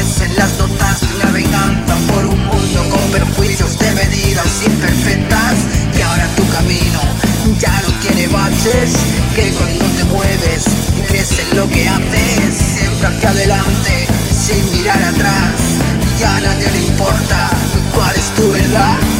en las notas la venganza por un mundo con perjuicios de medidas imperfectas. Y ahora tu camino ya no tiene baches que cuando te mueves crees en lo que haces. Siempre hacia adelante sin mirar atrás ya a nadie le importa cuál es tu verdad.